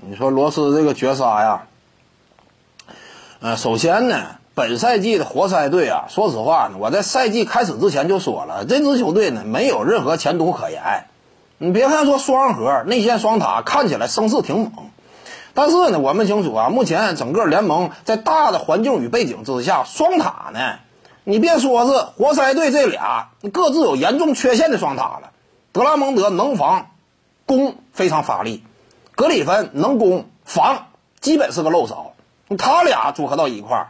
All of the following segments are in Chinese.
你说罗斯这个绝杀呀，呃，首先呢，本赛季的活塞队啊，说实话呢，我在赛季开始之前就说了，这支球队呢没有任何前途可言。你别看说双核内线双塔看起来声势挺猛，但是呢，我们清楚啊，目前整个联盟在大的环境与背景之下，双塔呢，你别说是活塞队这俩各自有严重缺陷的双塔了。德拉蒙德能防，攻非常发力；格里芬能攻防，基本是个漏勺。他俩组合到一块儿，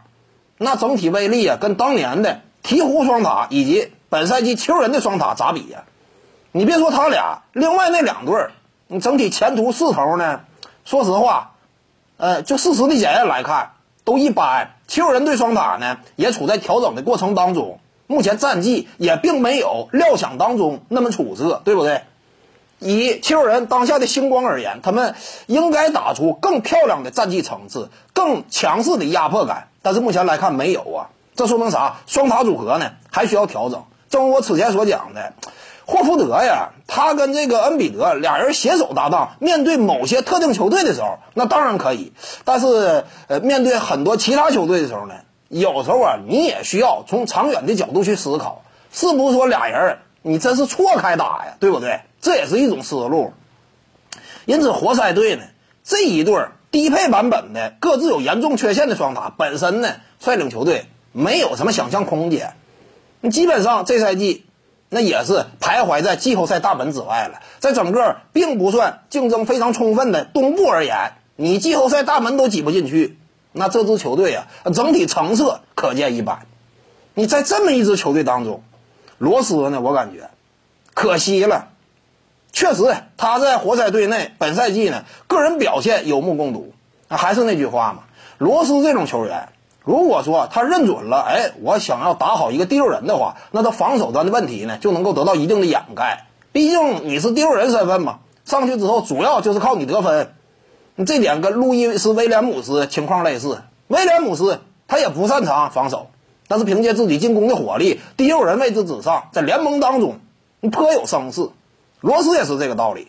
那整体威力啊，跟当年的鹈鹕双塔以及本赛季球人的双塔咋比呀？你别说他俩，另外那两对儿，你整体前途势头呢？说实话，呃，就事实的检验来看，都一般。球人对双塔呢，也处在调整的过程当中，目前战绩也并没有料想当中那么出色，对不对？以球人当下的星光而言，他们应该打出更漂亮的战绩层次，更强势的压迫感。但是目前来看没有啊，这说明啥？双塔组合呢，还需要调整。正如我此前所讲的。霍福德呀，他跟这个恩比德俩人携手搭档，面对某些特定球队的时候，那当然可以。但是，呃，面对很多其他球队的时候呢，有时候啊，你也需要从长远的角度去思考，是不是说俩人你真是错开打呀，对不对？这也是一种思路。因此，活塞队呢这一对低配版本的各自有严重缺陷的双塔，本身呢率领球队没有什么想象空间。你基本上这赛季。那也是徘徊在季后赛大门之外了。在整个并不算竞争非常充分的东部而言，你季后赛大门都挤不进去，那这支球队啊，整体成色可见一斑。你在这么一支球队当中，罗斯呢，我感觉可惜了。确实，他在活塞队内本赛季呢，个人表现有目共睹。还是那句话嘛，罗斯这种球员。如果说他认准了，哎，我想要打好一个第六人的话，那他防守端的问题呢就能够得到一定的掩盖。毕竟你是第六人身份嘛，上去之后主要就是靠你得分。这点跟路易斯威廉姆斯情况类似。威廉姆斯他也不擅长防守，但是凭借自己进攻的火力，第六人位置之上，在联盟当中颇有声势。罗斯也是这个道理。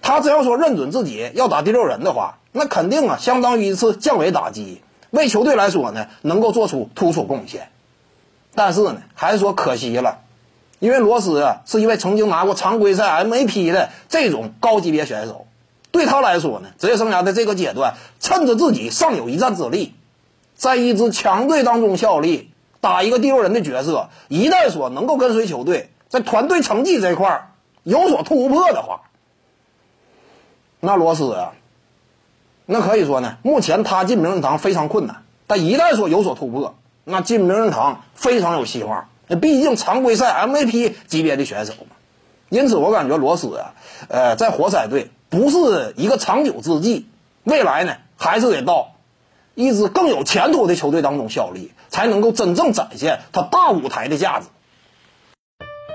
他只要说认准自己要打第六人的话，那肯定啊，相当于一次降维打击。为球队来说呢，能够做出突出贡献，但是呢，还是说可惜了，因为罗斯啊是一位曾经拿过常规赛 MVP 的这种高级别选手，对他来说呢，职业生涯的这个阶段，趁着自己尚有一战之力，在一支强队当中效力，打一个第六人的角色，一旦说能够跟随球队在团队成绩这块儿有所突破的话，那罗斯啊。那可以说呢，目前他进名人堂非常困难，但一旦说有所突破，那进名人堂非常有希望。那毕竟常规赛 MVP 级别的选手嘛，因此我感觉罗斯啊，呃，在活塞队不是一个长久之计，未来呢还是得到一支更有前途的球队当中效力，才能够真正展现他大舞台的价值。